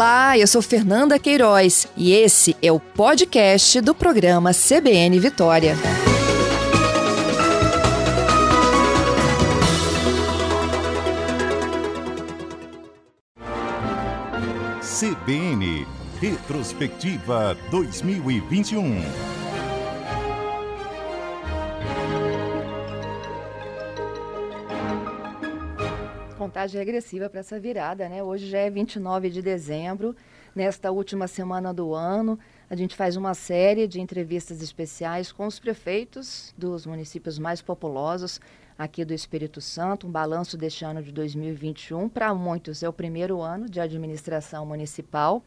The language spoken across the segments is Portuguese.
Olá, eu sou Fernanda Queiroz e esse é o podcast do programa CBN Vitória. CBN Retrospectiva 2021. Contagem regressiva para essa virada, né? Hoje já é 29 de dezembro. Nesta última semana do ano, a gente faz uma série de entrevistas especiais com os prefeitos dos municípios mais populosos aqui do Espírito Santo, um balanço deste ano de 2021. Para muitos é o primeiro ano de administração municipal.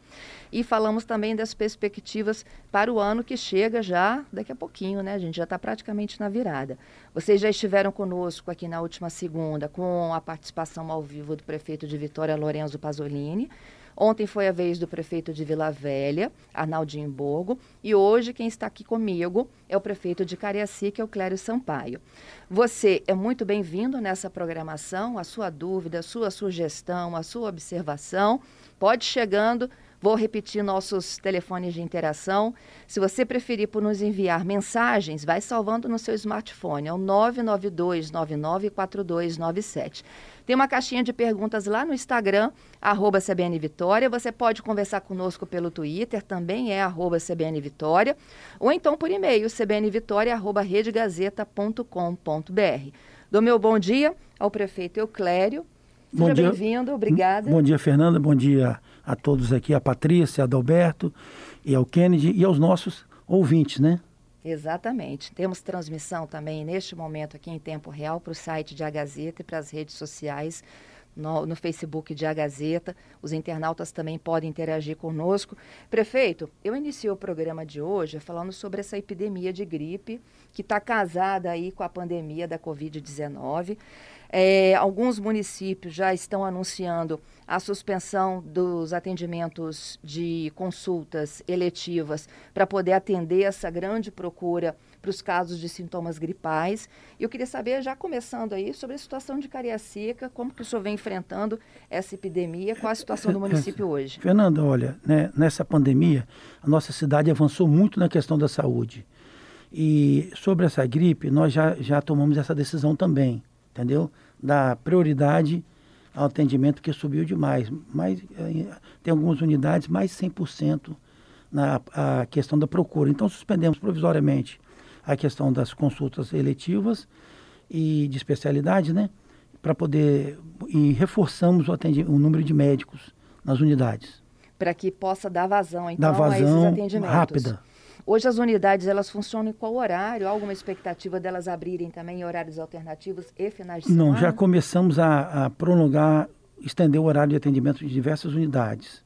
E falamos também das perspectivas para o ano que chega já daqui a pouquinho, né? A gente já está praticamente na virada. Vocês já estiveram conosco aqui na última segunda com a participação ao vivo do prefeito de Vitória, Lorenzo Pasolini. Ontem foi a vez do prefeito de Vila Velha, Arnaldinho Borgo, e hoje quem está aqui comigo é o prefeito de Cariacica, é o Clério Sampaio. Você é muito bem-vindo nessa programação, a sua dúvida, a sua sugestão, a sua observação, pode chegando Vou repetir nossos telefones de interação. Se você preferir por nos enviar mensagens, vai salvando no seu smartphone. É o 992994297. Tem uma caixinha de perguntas lá no Instagram, arroba CBN Vitória. Você pode conversar conosco pelo Twitter, também é arroba CBN Vitória. Ou então por e-mail, cbnvitória.redegazeta.com.br. Dou meu bom dia ao prefeito Euclério. Seja bem-vindo, obrigada. Bom dia, Fernanda. Bom dia a todos aqui, a Patrícia, a Adalberto e ao Kennedy e aos nossos ouvintes, né? Exatamente. Temos transmissão também neste momento aqui em tempo real para o site de A Gazeta e para as redes sociais, no, no, Facebook de A Gazeta. Os internautas também podem interagir conosco. Prefeito, eu iniciei o programa de hoje falando sobre essa epidemia de gripe que está casada aí com a pandemia da Covid-19. É, alguns municípios já estão anunciando a suspensão dos atendimentos de consultas eletivas para poder atender essa grande procura para os casos de sintomas gripais. E eu queria saber, já começando aí, sobre a situação de Cariacica, como que o senhor vem enfrentando essa epidemia, qual a situação do município hoje? Fernanda, olha, né, nessa pandemia, a nossa cidade avançou muito na questão da saúde. E sobre essa gripe, nós já, já tomamos essa decisão também, entendeu? Da prioridade ao atendimento que subiu demais. Mas eh, tem algumas unidades mais 100% na a questão da procura. Então suspendemos provisoriamente a questão das consultas eletivas e de especialidade, né? Para poder e reforçamos o, o número de médicos nas unidades. Para que possa dar vazão, então, dar vazão a esses atendimentos. rápida. Hoje as unidades elas funcionam em qual horário? Há alguma expectativa delas abrirem também em horários alternativos e finais de semana? Não, já começamos a, a prolongar, estender o horário de atendimento de diversas unidades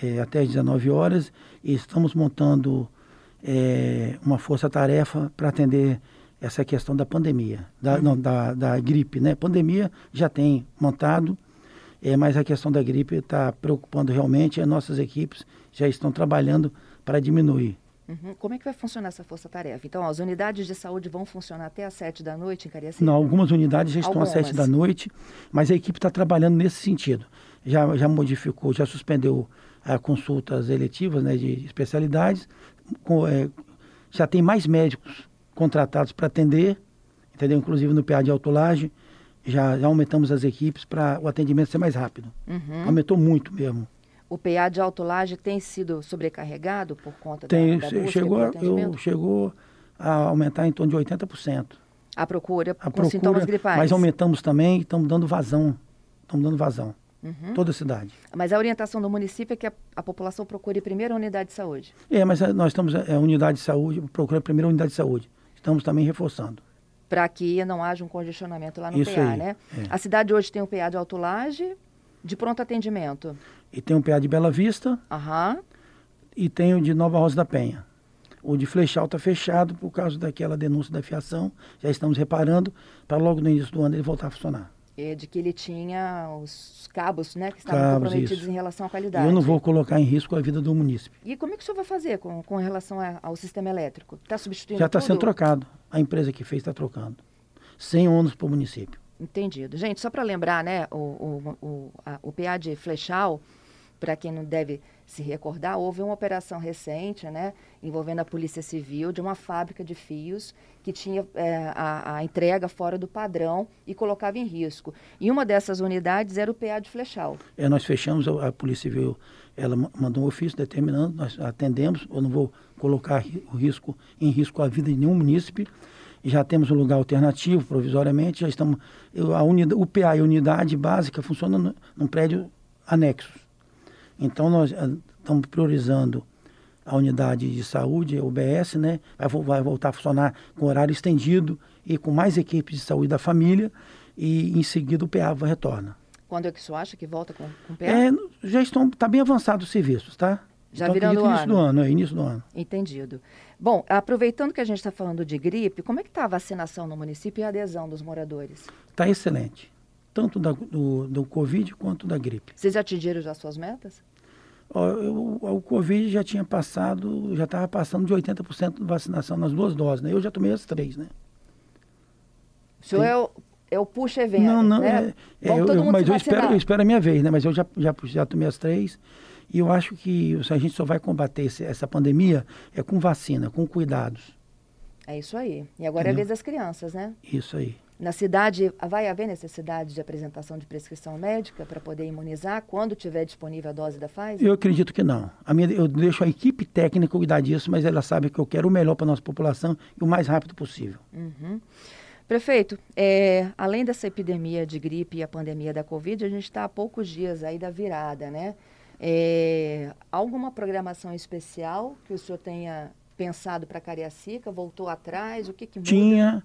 é, até as 19 horas e estamos montando é, uma força-tarefa para atender essa questão da pandemia, da, não, da, da gripe, né? Pandemia já tem montado, é, mas a questão da gripe está preocupando realmente. As nossas equipes já estão trabalhando para diminuir. Uhum. Como é que vai funcionar essa força-tarefa? Então, as unidades de saúde vão funcionar até às sete da noite em Cariacica? Não, algumas unidades já estão algumas. às sete da noite, mas a equipe está trabalhando nesse sentido. Já, já modificou, já suspendeu a consultas eletivas né, de especialidades, com, é, já tem mais médicos contratados para atender, entendeu? Inclusive no PA de autolagem, já, já aumentamos as equipes para o atendimento ser mais rápido. Uhum. Aumentou muito mesmo o PA de autolagem tem sido sobrecarregado por conta tem, da, da chegou, eu, chegou a aumentar em torno de 80%. A procura a com procura, sintomas gripais. Mas aumentamos também, estamos dando vazão. Estamos dando vazão. Uhum. Toda a cidade. Mas a orientação do município é que a, a, população procure primeiro a unidade de saúde. É, mas nós estamos, é, unidade de saúde, procura primeiro a unidade de saúde. Estamos também reforçando. Para que não haja um congestionamento lá no Isso PA, aí, né? É. A cidade hoje tem um PA de autolagem de pronto atendimento. E tem um PA de Bela Vista. Uhum. E tem o de Nova Rosa da Penha. O de Flechal está fechado por causa daquela denúncia da fiação. Já estamos reparando para logo no início do ano ele voltar a funcionar. É de que ele tinha os cabos, né, que estavam cabos, comprometidos isso. em relação à qualidade. Eu não vou colocar em risco a vida do município. E como é que o senhor vai fazer com, com relação a, ao sistema elétrico? Está substituindo Já está sendo trocado. A empresa que fez está trocando. Sem ônus para o município. Entendido. Gente, só para lembrar, né, o, o, o, a, o PA de Flechal para quem não deve se recordar, houve uma operação recente, né, envolvendo a Polícia Civil, de uma fábrica de fios que tinha é, a, a, entrega fora do padrão e colocava em risco. E uma dessas unidades era o PA de Flechal. É, nós fechamos, a, a Polícia Civil, ela mandou um ofício determinando, nós atendemos, eu não vou colocar o risco em risco a vida de nenhum munícipe, já temos um lugar alternativo, provisoriamente, já estamos, a unidade, o PA e a unidade básica funcionam num prédio anexo. Então, nós eh, estamos priorizando a unidade de saúde, a UBS, né? Vai, vai, voltar a funcionar com horário estendido e com mais equipes de saúde da família e em seguida o PA retorna. Quando é que você acha que volta com, com o PA? É, já estão, está bem avançado os serviços, tá? Já então, virando início ano. do ano, é início do ano. Entendido. Bom, aproveitando que a gente está falando de gripe, como é que está a vacinação no município e a adesão dos moradores? Está excelente, tanto da, do, do Covid quanto da gripe. Vocês atingiram já suas metas? o, o Covid já tinha passado, já estava passando de 80% de vacinação nas duas doses, né? Eu já tomei as três, né? O senhor é o, é o puxa evento, Não, não, né? é, é eu, eu, mas eu espero, eu espero a minha vez, né? Mas eu já, já, já tomei as três e eu acho que a gente só vai combater esse, essa pandemia é com vacina, com cuidados. É isso aí. E agora Entendeu? é a vez das crianças, né? Isso aí. Na cidade, vai haver necessidade de apresentação de prescrição médica para poder imunizar quando tiver disponível a dose da Pfizer? Eu acredito que não. A minha, eu deixo a equipe técnica cuidar disso, mas ela sabe que eu quero o melhor para a nossa população e o mais rápido possível. Uhum. Prefeito, é, além dessa epidemia de gripe e a pandemia da Covid, a gente está há poucos dias aí da virada, né? É, alguma programação especial que o senhor tenha pensado para Cariacica? Voltou atrás? O que, que? Tinha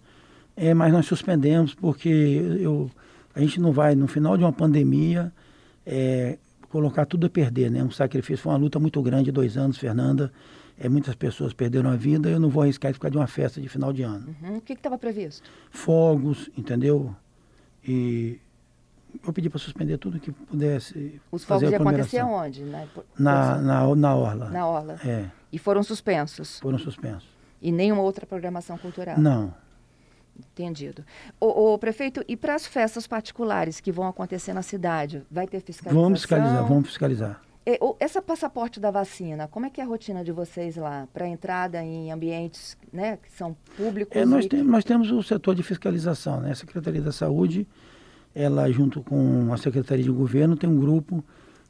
é, mas nós suspendemos porque eu, a gente não vai, no final de uma pandemia, é, colocar tudo a perder, né? Um sacrifício, foi uma luta muito grande, dois anos, Fernanda. É, muitas pessoas perderam a vida, eu não vou arriscar de ficar de uma festa de final de ano. Uhum. O que estava previsto? Fogos, entendeu? E eu pedi para suspender tudo que pudesse. Os fogos iam acontecer onde? Na, na, na, na Orla. Na Orla. É. E foram suspensos? Foram suspensos. E nenhuma outra programação cultural? Não. Entendido. O, o, prefeito, e para as festas particulares que vão acontecer na cidade, vai ter fiscalização? Vamos fiscalizar, vamos fiscalizar. E, o, essa passaporte da vacina, como é que é a rotina de vocês lá para entrada em ambientes né, que são públicos? É, nós, tem, nós temos o setor de fiscalização, né? A Secretaria da Saúde, ela junto com a Secretaria de Governo tem um grupo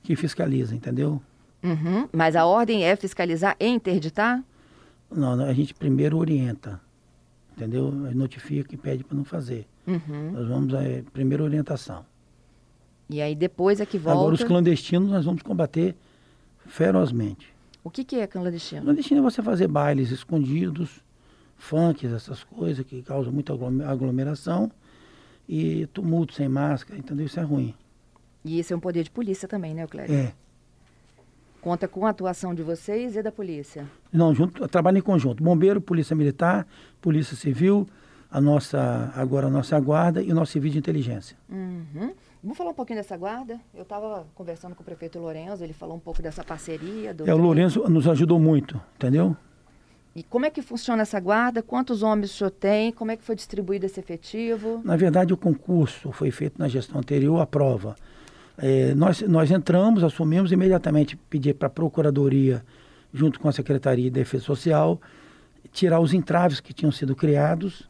que fiscaliza, entendeu? Uhum. Mas a ordem é fiscalizar e interditar? Não, a gente primeiro orienta entendeu? Notifica que pede para não fazer. Uhum. Nós vamos a é, primeira orientação. E aí depois é que volta. Agora os clandestinos nós vamos combater ferozmente. O que, que é clandestino? Clandestino é você fazer bailes escondidos, funks, essas coisas que causam muita aglomeração e tumulto sem máscara, entendeu? Isso é ruim. E esse é um poder de polícia também, né, Cléber? É. Conta com a atuação de vocês e da polícia? Não, junto, trabalho em conjunto. Bombeiro, Polícia Militar, Polícia Civil, a nossa, agora a nossa guarda e o nosso serviço de inteligência. Uhum. Vamos falar um pouquinho dessa guarda? Eu estava conversando com o prefeito Lourenço, ele falou um pouco dessa parceria. Do é, o Lourenço nos ajudou muito, entendeu? E como é que funciona essa guarda? Quantos homens o senhor tem? Como é que foi distribuído esse efetivo? Na verdade, o concurso foi feito na gestão anterior, a prova. É, nós, nós entramos, assumimos imediatamente, pedir para a Procuradoria, junto com a Secretaria de Defesa Social, tirar os entraves que tinham sido criados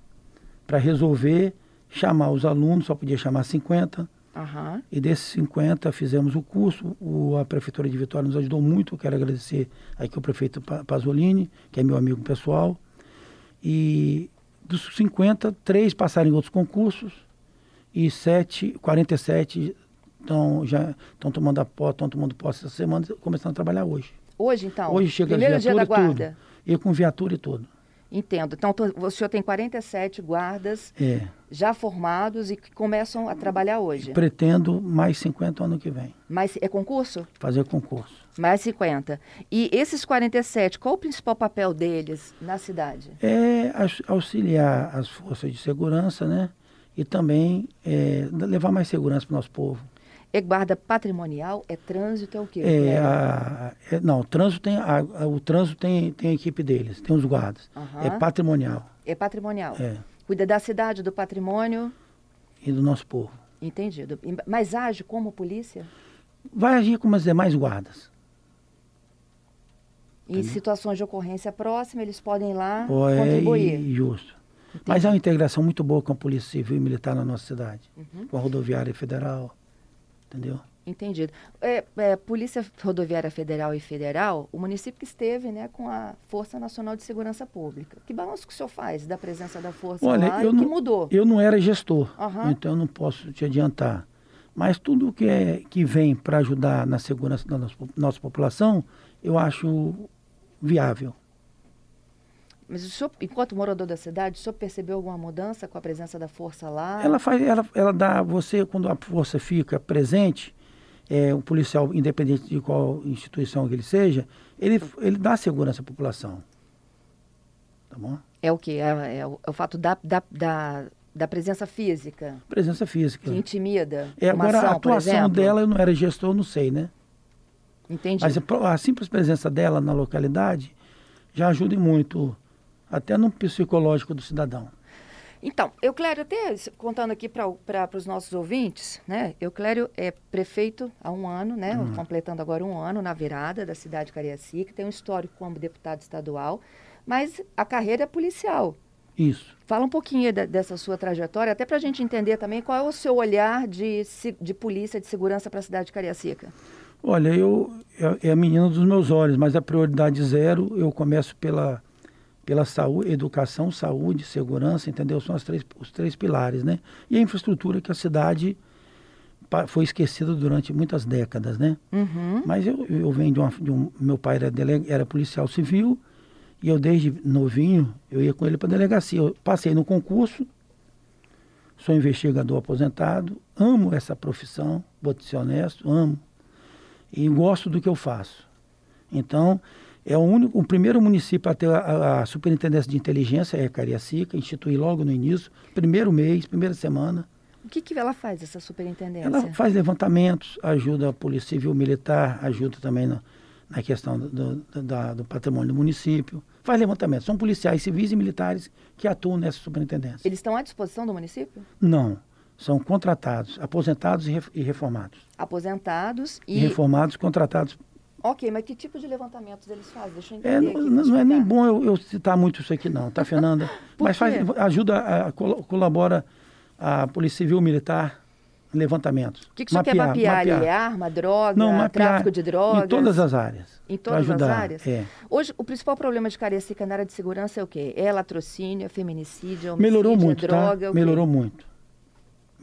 para resolver, chamar os alunos, só podia chamar 50. Uhum. E desses 50 fizemos o curso. O, a Prefeitura de Vitória nos ajudou muito. Quero agradecer aqui o prefeito Pasolini, que é meu amigo pessoal. E dos 50, três passaram em outros concursos e sete, 47 estão já estão tomando a posse, estão tomando posse essa semana, começando a trabalhar hoje. Hoje, então? Hoje chega Primeiro a dia da guarda? Tudo, e com viatura e tudo. Entendo. Então, o senhor tem 47 guardas é. já formados e que começam a trabalhar hoje? Pretendo mais 50 ano que vem. Mais, é concurso? Fazer concurso. Mais 50. E esses 47, qual o principal papel deles na cidade? É auxiliar as forças de segurança, né? E também é, levar mais segurança para o nosso povo. É guarda patrimonial? É trânsito? É o quê? É, a, é, não, o trânsito, tem, a, a, o trânsito tem, tem a equipe deles, tem os guardas. Uhum. É patrimonial. É patrimonial. É. Cuida da cidade, do patrimônio. E do nosso povo. Entendido. Mas age como polícia? vai agir como as demais guardas. E em situações de ocorrência próxima, eles podem ir lá Pô, é contribuir. justo. Mas há uma integração muito boa com a Polícia Civil e Militar na nossa cidade, com a Rodoviária Federal, entendeu? Entendido. É, é, Polícia Rodoviária Federal e Federal, o município que esteve né, com a Força Nacional de Segurança Pública. Que balanço que o senhor faz da presença da Força Olha, lá eu e o que não, mudou? eu não era gestor, Aham. então eu não posso te adiantar. Mas tudo que, é, que vem para ajudar na segurança da nossa, nossa população, eu acho viável. Mas o senhor, enquanto morador da cidade, o senhor percebeu alguma mudança com a presença da força lá? Ela faz, ela, ela dá você quando a força fica presente, é, um policial independente de qual instituição que ele seja, ele, ele dá segurança à população. Tá bom? É o quê? É, é o, é o fato da, da, da, da presença física, Presença física. que intimida É, agora ação, a atuação dela eu não era gestor, eu não sei, né? Entendi. Mas a, a simples presença dela na localidade já ajuda muito, até no psicológico do cidadão. Então, Euclério, até contando aqui para os nossos ouvintes, né? Euclério é prefeito há um ano, né? Uhum. Completando agora um ano na virada da cidade de Cariacica, tem um histórico como deputado estadual, mas a carreira é policial. Isso. Fala um pouquinho da- dessa sua trajetória, até para a gente entender também qual é o seu olhar de, de polícia, de segurança para a cidade de Cariacica. Olha, eu é, é a menina dos meus olhos, mas a prioridade zero eu começo pela pela saúde, educação, saúde, segurança, entendeu? São as três, os três pilares, né? E a infraestrutura que a cidade foi esquecida durante muitas décadas, né? Uhum. Mas eu, eu venho de, uma, de um. Meu pai era, dele- era policial civil e eu, desde novinho, eu ia com ele para delegacia. Eu passei no concurso, sou investigador aposentado, amo essa profissão, vou ser honesto, amo. E gosto do que eu faço. Então, é o, único, o primeiro município a ter a, a superintendência de inteligência é Cariacica, instituí logo no início, primeiro mês, primeira semana. O que, que ela faz, essa superintendência? Ela faz levantamentos, ajuda a Polícia Civil Militar, ajuda também na, na questão do, do, da- do patrimônio do município. Faz levantamentos. São policiais civis e militares que atuam nessa superintendência. Eles estão à disposição do município? Não, são contratados, aposentados e re- e reformados. Aposentados E, e... reformados, contratados. Ok, mas que tipo de levantamentos eles fazem? Deixa eu É, entender não, aqui. não- pra não é nem bom eu, eu citar muito isso aqui não, tá, Fernanda? Mas faz, ajuda, a, colabora a Polícia Civil Militar em levantamentos. O que, que senhor quer mapear ali? É arma, droga, Não, mapear tráfico de drogas? Em todas as áreas. Em todas as ajudar, áreas? É. Hoje, o principal problema de Cariacica na área de segurança é o quê? É latrocínio, é feminicídio, é homicídio, Melhorou muito, é droga, tá? é o quê? Melhorou muito.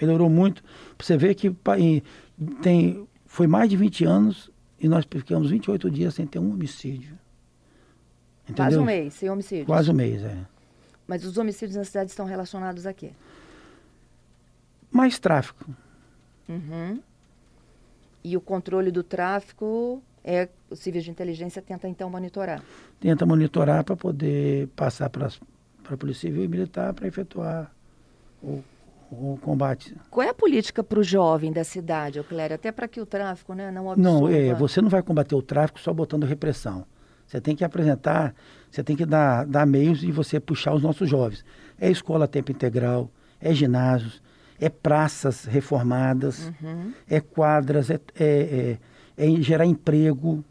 Melhorou muito. Você vê que tem, foi mais de 20 anos e nós ficamos 28 dias sem ter um homicídio. Entendeu? Quase um mês, sem homicídio. Quase um mês, é. Mas os homicídios na cidade estão relacionados a quê? Mais tráfico. Uhum. E o controle do tráfico é o Civil de Inteligência tenta então monitorar. Tenta monitorar para poder passar para a Polícia Civil e Militar para efetuar o, o combate. Qual é a política para o jovem da cidade, Euclério? Até para que o tráfico né, não absorva... Não, é, você não vai combater o tráfico só botando repressão. Você tem que apresentar, você tem que dar, dar meios de você puxar os nossos jovens. É escola a tempo integral, é ginásios, é praças reformadas, Uhum. é quadras, é, é, é- é gerar emprego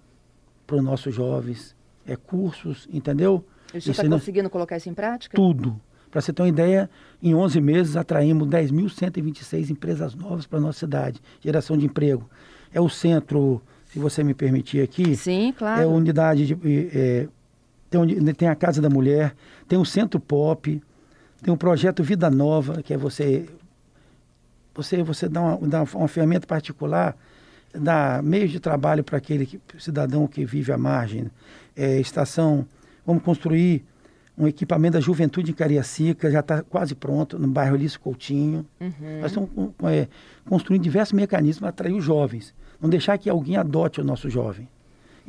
para os nossos jovens, é cursos, entendeu? E senhor está conseguindo colocar isso em prática? tudo. Para você ter uma ideia, em 11 meses atraímos 10.126 empresas novas para a nossa cidade, geração de emprego. É o centro, se você me permitir aqui, Sim, claro. é a unidade de. é, tem, uni- tem a Casa da Mulher, tem o Centro Pop, tem o projeto Vida Nova, que é você. Você, você dá, uma, dá uma ferramenta particular, dá meios de trabalho para aquele que- cidadão que vive à margem. É, estação. Vamos construir um equipamento da juventude em Cariacica, já está quase pronto, no bairro Alice Coutinho. Uhum. Nós estamos é, construindo diversos mecanismos para atrair os jovens. Não deixar que alguém adote o nosso jovem.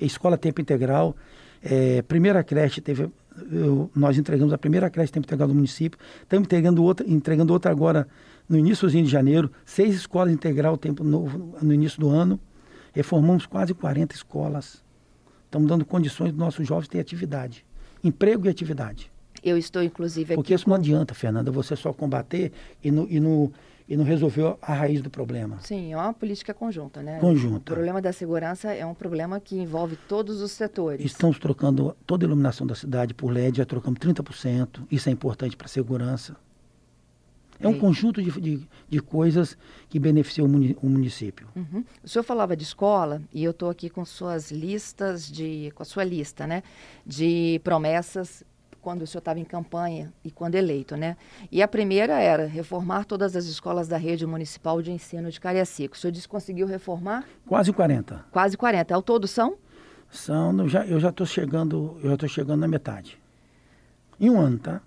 Escola Tempo Integral, é, primeira creche teve. eu- nós entregamos a primeira creche Tempo Integral do município. Estamos entregando outra, entregando outra agora no iníciozinho de janeiro. Seis escolas integral tempo novo no início do ano. Reformamos quase 40 escolas. Estamos dando condições dos nossos jovens terem atividade. Emprego e atividade. Eu estou, inclusive, aqui... Porque isso não adianta, Fernanda, você só combater e no, e no, e não resolveu a raiz do problema. Sim, é uma política conjunta, né? Conjunta. O problema da segurança é um problema que envolve todos os setores. Estamos trocando toda a iluminação da cidade por LED, já trocamos 30%. Isso é importante para a segurança. É um conjunto de, de, de coisas que beneficiam o muni- o município. Uhum. O senhor falava de escola e eu estou aqui com suas listas de, com a sua lista, né, de promessas quando o senhor estava em campanha e quando eleito, né? E a primeira era reformar todas as escolas da rede municipal de ensino de Cariacica. O senhor disse que conseguiu reformar Quase 40. quase 40. Ao todo são? São, já eu já estou chegando, eu já estou chegando na metade. Em um ano, tá?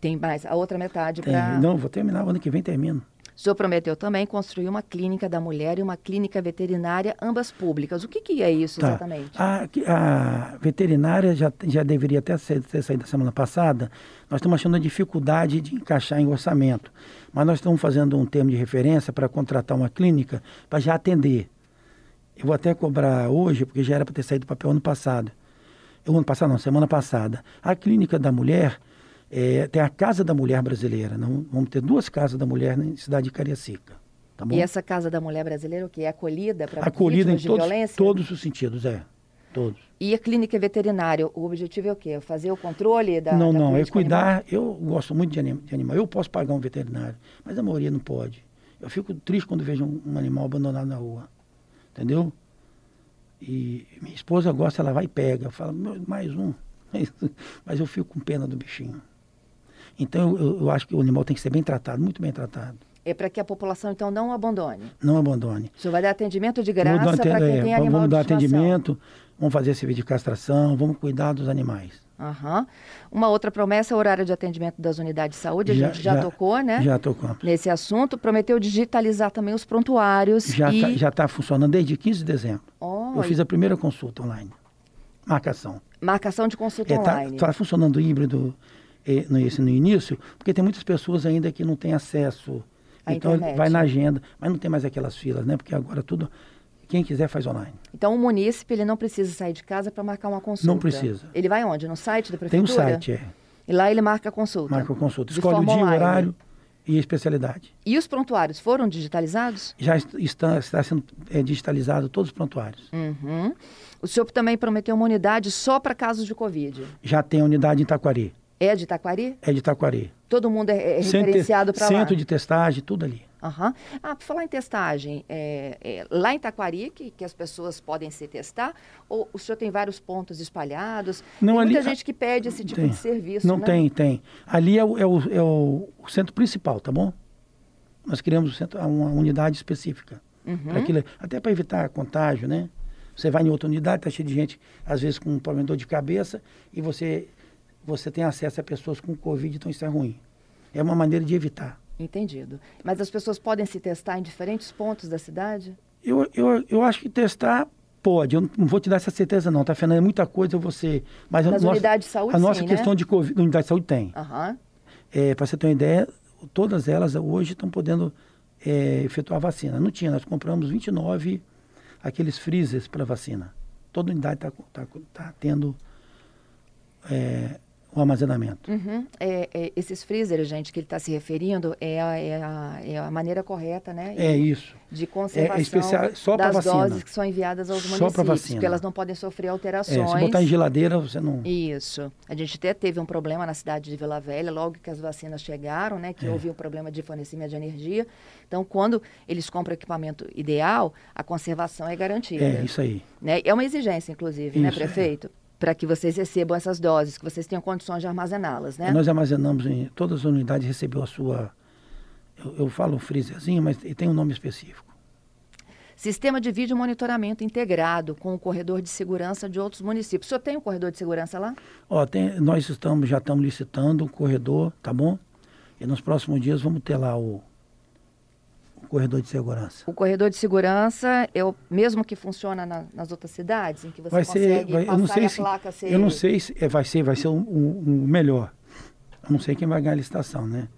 Tem mais a outra metade para. não, vou terminar, o ano que vem termino. O senhor prometeu também construir uma clínica da mulher e uma clínica veterinária, ambas públicas. O que, que é isso Tá. exatamente? A, a veterinária já, já deveria até ser, ter saído da semana passada. Nós estamos achando a dificuldade de encaixar em orçamento. Mas nós estamos fazendo um termo de referência para contratar uma clínica para já atender. Eu vou até cobrar hoje, porque já era para ter saído do papel ano passado. Eu, ano passado, não, semana passada. A clínica da mulher eh, tem a Casa da Mulher Brasileira. Não, vamos ter duas casas da mulher na cidade de Cariacica. Tá bom? E essa Casa da Mulher Brasileira, o que é acolhida para Acolhida em de todos, violência? todos os sentidos, é. Todos. E a clínica veterinária, o objetivo é o quê? Fazer o controle da não, da não, é política animal? cuidar. Eu gosto muito de, anim, de animal. Eu posso pagar um veterinário, mas a maioria não pode. Eu fico triste quando vejo um, um animal abandonado na rua. Entendeu? E minha esposa gosta, ela vai e pega. Fala, "Meu, mais um. Mas eu fico com pena do bichinho. Então eu, eu- acho que o animal tem que ser bem tratado, muito bem tratado. É para que a população, então, não abandone. Não abandone. O senhor vai dar atendimento de Vamos graça dar para quem é, tem vamos animal dar de estimação. atendimento, vamos fazer serviço de castração, vamos cuidar dos animais. Aham. Uma outra promessa é o horário de atendimento das unidades de saúde. A Já- gente já, já- tocou, né? Já tocamos. Nesse assunto. Prometeu digitalizar também os prontuários. Já e... está funcionando desde 15 de dezembro. Ó, Eu fiz a primeira consulta online. Marcação. Marcação de consulta Está online. funcionando híbrido eh, no, início, porque tem muitas pessoas ainda que não têm acesso. À então internet. vai na agenda, mas não tem mais aquelas filas, né? Porque agora tudo, quem quiser faz online. Então, o munícipe ele não precisa sair de casa para marcar uma consulta. Não precisa. Ele vai onde? No site da Tem um prefeitura? site, é. E lá ele marca a consulta. Marca a consulta. Escolhe o dia, online. horário e a especialidade. E os prontuários foram digitalizados? Já est- está, está sendo eh, digitalizado todos os prontuários. Uhum. O senhor também prometeu uma unidade só para casos de Covid. Já tem a unidade em Taquari. É de Taquari? É de Taquari. Todo mundo é, é referenciado para lá? Centro de testagem, tudo ali. Aham. Ah, por falar em testagem, é, é lá em Taquari que, que as pessoas podem se testar? Ou o senhor tem vários pontos espalhados? Não, tem ali- muita gente que pede esse tipo Tem. de serviço, Não né? tem, tem. Ali é o, é o, é o- centro principal, tá bom? Nós criamos um centro- uma unidade específica. Uhum. Aquilo, até para evitar contágio, né? Você vai em outra unidade, está cheio de gente, às vezes com um problema de dor de cabeça, e você, você tem acesso a pessoas com Covid, então isso é ruim. É uma maneira de evitar. Entendido. Mas as pessoas podem se testar em diferentes pontos da cidade? Eu, eu, eu acho que testar pode. Eu não vou te dar essa certeza, não, tá, Fernanda? É muita coisa você. Mas a Nas nossa, unidades de saúde, A nossa sim, questão né? de Covid, unidade de saúde tem. Aham. É, para você ter uma ideia, todas elas hoje estão podendo é, efetuar a vacina. Não tinha, nós compramos 29 aqueles freezers para vacina. Toda unidade está tá, tá tendo é, o armazenamento. Uhum. É, é, esses freezers, gente, que ele está se referindo, é a, é, a, é a maneira correta, né? É isso. De conservação especial- só das vacina. doses que são enviadas aos Só pra municípios, vacina. porque elas não podem sofrer É, alterações. se botar em geladeira, você não. Isso. A gente até teve um problema na cidade de Vila Velha, logo que as vacinas chegaram, né? Que É. houve um problema de fornecimento de energia. Então, quando eles compram equipamento ideal, a conservação é garantida. É, isso aí. Né? É uma exigência, inclusive, né, Isso, é. Para que vocês recebam essas doses, que vocês tenham condições de armazená-las, né? Nós armazenamos em todas as unidades, recebeu a sua. Eu, eu falo freezerzinho, mas tem um nome específico. Sistema de vídeo monitoramento integrado com o corredor de segurança de outros municípios. O senhor tem um corredor de segurança lá? Ó, tem- nós estamos, já estamos licitando o corredor, tá bom? E nos próximos dias vamos ter lá o corredor de segurança. O corredor de segurança é o mesmo que funciona na- nas outras cidades, em que você vai ser, consegue vai- passar eu não sei se, placa ser... eu não sei se é, vai ser, vai ser o um, um- um melhor. Eu não sei quem vai ganhar a licitação, né?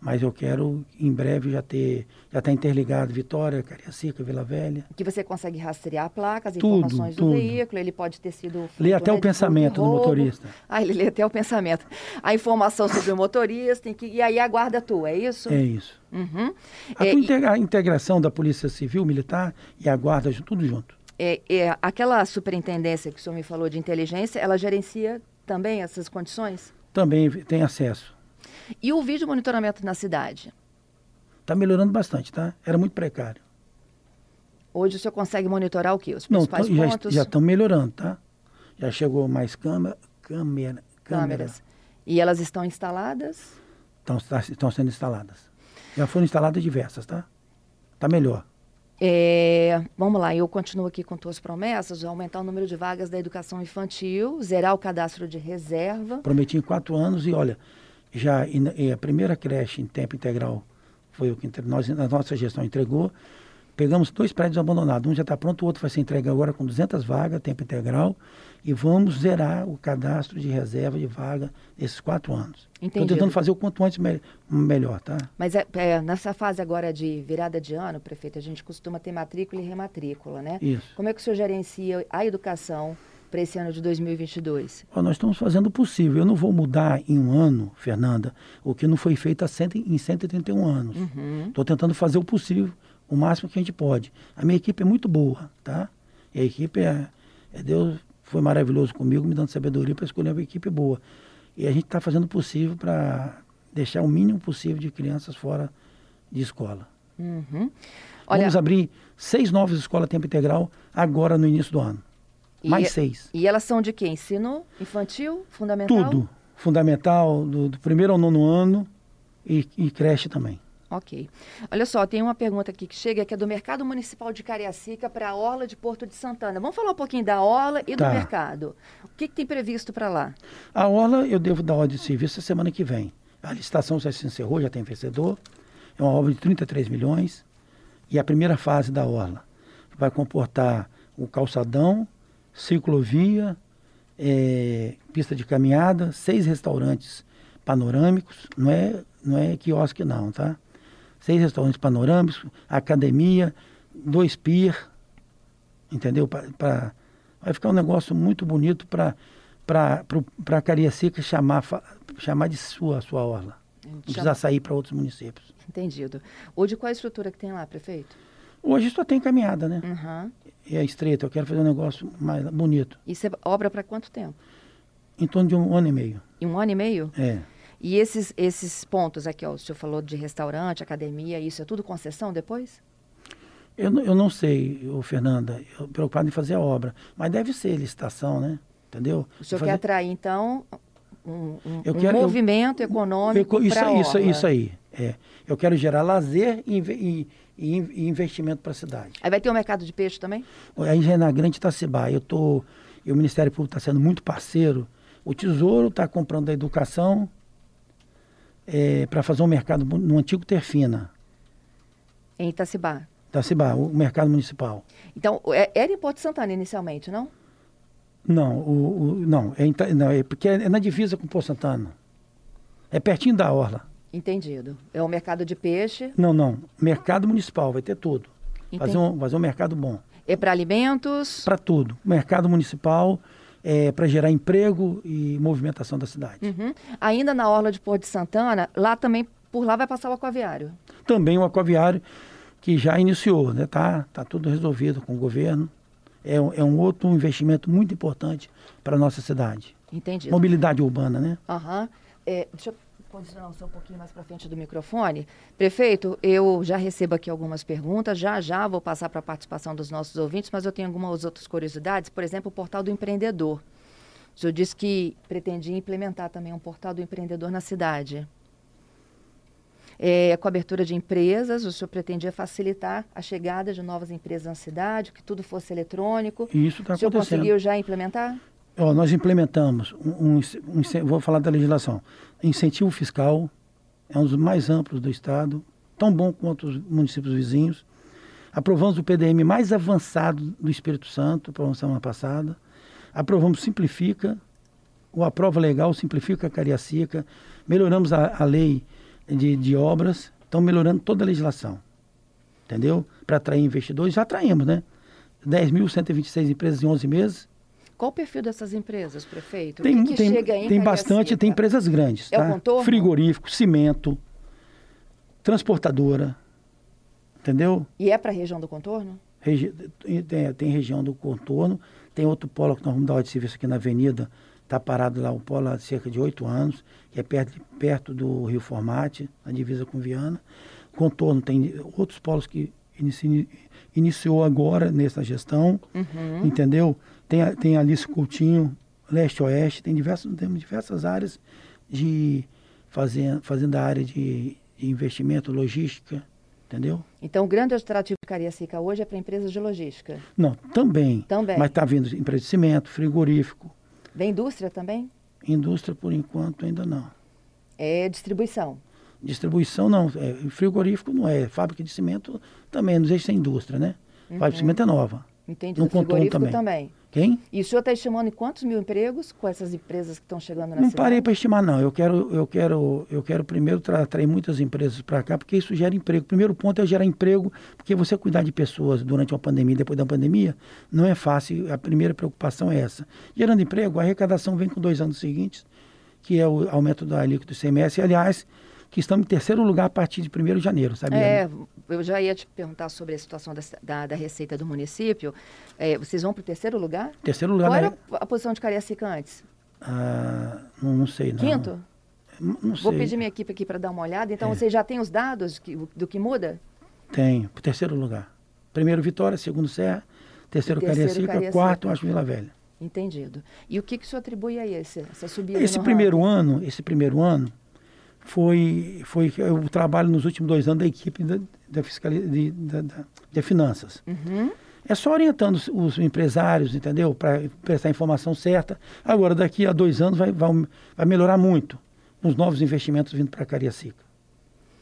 Mas eu quero em breve já ter já tá interligado Vitória, Cariacica, Vila Velha. Que você consegue rastrear placas, Tudo, informações tudo. do veículo, ele pode ter sido. Lê até né, o de pensamento do motorista. Ah, ele lê até o pensamento. A informação sobre o motorista, que, e aí a guarda atua, é isso? É isso. Uhum. A, É, e- integra- integração da Polícia Civil, Militar e a Guarda, tudo junto. É, é, aquela superintendência que o senhor me falou de inteligência, ela gerencia também essas condições? Também tem acesso. E o vídeo monitoramento na cidade? Está melhorando bastante, tá? Era muito precário. Hoje o senhor consegue monitorar o quê? Os Não, principais tão- já, pontos? já estão melhorando, tá? Já chegou mais câmera, câmera, câmeras. E elas estão instaladas? Estão, estão sendo instaladas. Já foram instaladas diversas, tá? Tá melhor. É, vamos lá, eu continuo aqui com tuas promessas, aumentar o número de vagas da educação infantil, zerar o cadastro de reserva. Prometi em quatro anos e olha, já a primeira creche em tempo integral foi o que nós, a nossa gestão entregou. Pegamos dois prédios abandonados. Um já está pronto, o outro vai ser entregue agora com 200 vagas, tempo integral. E vamos zerar o cadastro de reserva de vaga nesses quatro anos. Estou tentando fazer o quanto antes me- melhor, tá? Mas é, é, nessa fase agora de virada de ano, prefeito, a gente costuma ter matrícula e rematrícula, né? Isso. Como é que o senhor gerencia a educação para esse ano de 2022? Ó, nós estamos fazendo o possível. Eu não vou mudar em um ano, Fernanda, o que não foi feito há cento, em 131 anos. Estou tentando fazer o possível, o máximo que a gente pode. A minha equipe é muito boa, tá? E a equipe é, é Deus foi maravilhoso comigo, me dando sabedoria para escolher uma equipe boa. E a gente está fazendo o possível para deixar o mínimo possível de crianças fora de escola. Uhum. Olha, Vamos abrir seis novas escolas tempo integral agora no início do ano. E- Mais seis. E elas são de quê? Ensino infantil, fundamental? Tudo. Fundamental, do, do primeiro ao nono ano e, e creche também. Ok. Olha só, tem uma pergunta aqui que chega, que é do Mercado Municipal de Cariacica para a Orla de Porto de Santana. Vamos falar um pouquinho da Orla e do Tá. mercado. O que, que tem previsto para lá? A Orla eu devo dar ordem de serviço a semana que vem. A licitação já se encerrou, já tem vencedor. É uma obra de 33 milhões. E a primeira fase da Orla vai comportar o calçadão, ciclovia, eh, pista de caminhada, seis restaurantes panorâmicos. Não é, não é quiosque não, tá? Seis restaurantes panorâmicos, academia, dois pier, entendeu? Pra, pra- vai ficar um negócio muito bonito para para Cariacica chamar, chamar de sua, sua orla. Não precisar sair para outros municípios. Entendido. Hoje, qual a estrutura que tem lá, prefeito? Hoje só tem caminhada, né? Uhum. E é estreita, eu quero fazer um negócio mais bonito. Isso é obra para quanto tempo? Em torno de um ano e meio. Em um ano e meio? É. E esses, esses pontos aqui, ó, o senhor falou de restaurante, academia, isso é tudo concessão depois? Eu, não- eu não sei, ô Fernanda, eu preocupado em fazer a obra. Mas deve ser licitação, né? Entendeu? O senhor Fazer- quer atrair, então, um, um- Eu um quero- eu- movimento econômico isso, para a isso, isso aí. É. Eu quero gerar lazer e, e- e in- investimento para a cidade. Aí vai ter um mercado de peixe também? Aí já é na Grande Itacibá. Eu tô, e o Ministério Público está sendo muito parceiro. O Tesouro está comprando a educação para fazer um mercado no antigo Terfina, Em Itacibá. Itacibá, o mercado municipal. Então, é- era em Porto Santana inicialmente, não? Não, o, o- não, é, não, é porque é na divisa com Pô Santana. É pertinho da Orla. Entendido. É o mercado de peixe, Não, não. Mercado municipal, vai ter tudo. Entendi. Fazer um, fazer um mercado bom. é para alimentos. Para tudo. Mercado municipal, é, para gerar emprego e movimentação da cidade. Uhum. Ainda na Orla de Porto de Santana, lá também, por lá vai passar o aquaviário. Também o aquaviário, que já iniciou, né? Tá, tá tudo resolvido com o governo. É, um- é um outro investimento muito importante para a nossa cidade. Entendido. Mobilidade urbana, né? Aham. É, deixa eu posicionar o senhor um pouquinho mais para frente do microfone. Prefeito, eu já recebo aqui algumas perguntas, já já vou passar para a participação dos nossos ouvintes, mas eu tenho algumas outras curiosidades. Por exemplo, o portal do empreendedor. O senhor disse que pretendia implementar também um portal do empreendedor na cidade. É, com a abertura de empresas, o senhor pretendia facilitar a chegada de novas empresas na cidade, que tudo fosse eletrônico. E isso está o senhor acontecendo. conseguiu já implementar? Ó, nós implementamos um, um um vou falar da legislação, incentivo fiscal, é um dos mais amplos do estado, tão bom quanto os municípios vizinhos. Aprovamos o PDM mais avançado do Espírito Santo, aprovamos semana passada. Aprovamos Simplifica, o Aprova Legal, Simplifica a Cariacica. Melhoramos a, a lei de, de obras, estão melhorando toda a legislação. Entendeu? Para atrair investidores, já atraímos, né? 10.126 empresas em 11 meses. Qual o perfil dessas empresas, prefeito? Tem, o que, que tem, chega em tem bastante, tem empresas grandes. É o tá? contorno? Frigorífico, cimento, transportadora, entendeu? E é para a região do contorno? Regi tem, tem, região do contorno, tem outro polo que nós vamos dar de serviço aqui na avenida, está parado lá, o polo há cerca de oito anos, que é perto, perto do Rio Formate, na divisa com Viana. Contorno tem outros polos que inici, iniciou agora nessa gestão, uhum. entendeu? Tem, tem Alice Coutinho, leste-oeste, tem diversos, temos diversas áreas de fazenda, fazenda área de, de investimento, logística, entendeu? Então, o grande atrativo de Cariacica hoje é para empresas de logística? Não, também. Também. Mas está vindo empresa de cimento, frigorífico. Vem indústria também? Indústria, por enquanto, ainda não. É distribuição? Distribuição não, é, frigorífico não é. Fábrica de cimento também, não é indústria, né? Uhum. Fábrica de cimento é nova. Entendi. No No frigorífico também. também. Quem? E o senhor está estimando em quantos mil empregos com essas empresas que estão chegando na Não cidade? parei para estimar, não. Eu quero, eu quero, eu quero primeiro tra- atrair muitas empresas para cá, porque isso gera emprego. O primeiro ponto é gerar emprego, porque você cuidar de pessoas durante uma pandemia, depois da pandemia, não é fácil. A primeira preocupação é essa. Gerando emprego, a arrecadação vem com dois anos seguintes, que é o aumento da alíquota do ICMS. Aliás, que estamos em terceiro lugar a partir de 1 de janeiro, sabia? É, eu já ia te perguntar sobre a situação da, da, da receita do município. É, vocês vão para o terceiro lugar? Terceiro lugar Qual na- era a posição de Cariacica antes? Ah, não, não sei, não. Quinto? Não, sei. Vou pedir minha equipe aqui para dar uma olhada. Então, É. vocês já têm os dados que- do que muda? Tem, pro terceiro lugar. Primeiro Vitória, segundo Serra, terceiro, terceiro Cariacica, Cariacica. quarto acho Vila Velha. Entendido. E o que, que o senhor atribui a esse, essa subida Esse primeiro ano, esse primeiro ano foi foi o trabalho nos últimos dois anos da equipe da, da, de, da, da- de finanças. Uhum. É só orientando os, os empresários, entendeu? Para prestar a informação certa. Agora, daqui a dois anos vai, vai, vai melhorar muito os novos investimentos vindo para Cariacica.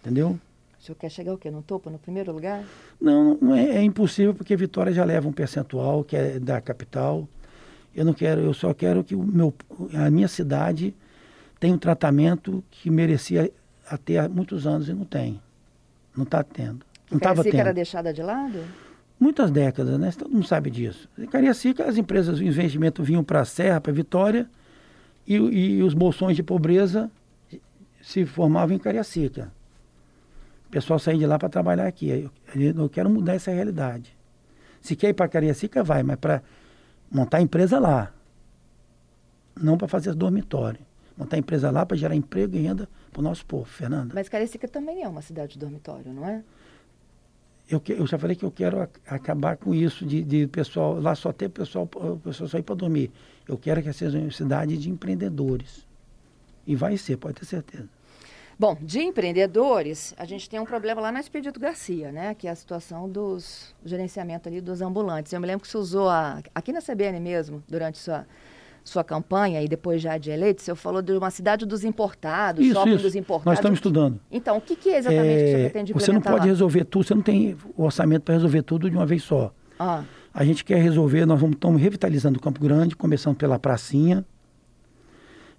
Entendeu? O senhor quer chegar o quê? No topo, no primeiro lugar? Não, não é, é impossível porque Vitória já leva um percentual que é da capital. Eu não quero, eu só quero que o meu, a minha cidade tenha um tratamento que merecia até há muitos anos e não tem. Não está tendo. Não estava Cariacica era tendo. deixada de lado? Muitas décadas, né? Todo mundo sabe disso. Em Cariacica, as empresas de investimento vinham para a Serra, para Vitória, e, e os bolsões de pobreza se formavam em Cariacica. O pessoal saía de lá para trabalhar aqui. Eu, eu quero mudar essa realidade. Se quer ir para Cariacica, vai, mas para montar empresa lá. Não para fazer dormitório. Montar empresa lá para gerar emprego e renda para o nosso povo, Fernanda. Mas Cariacica também é uma cidade de dormitório, não é? Eu, que- eu já falei que eu quero ac- acabar com isso de, de pessoal, lá só ter pessoal, o pessoal só ir para dormir. Eu quero que seja uma cidade de empreendedores. E vai ser, pode ter certeza. Bom, de empreendedores, a gente tem um problema lá na Expedito Garcia, né? Que é a situação dos gerenciamento ali dos ambulantes. Eu me lembro que você usou a, aqui na CBN mesmo, durante sua, sua campanha e depois já de eleito, você falou de uma cidade dos importados, Isso, shopping isso. dos importados. Nós estamos O estudando. Então, o que, que é exatamente que o senhor É, pretende você não implementar pode lá? resolver tudo, você não tem o orçamento para resolver tudo de uma vez só. Ah, A gente quer resolver, nós vamos, estamos revitalizando o Campo Grande, começando pela pracinha.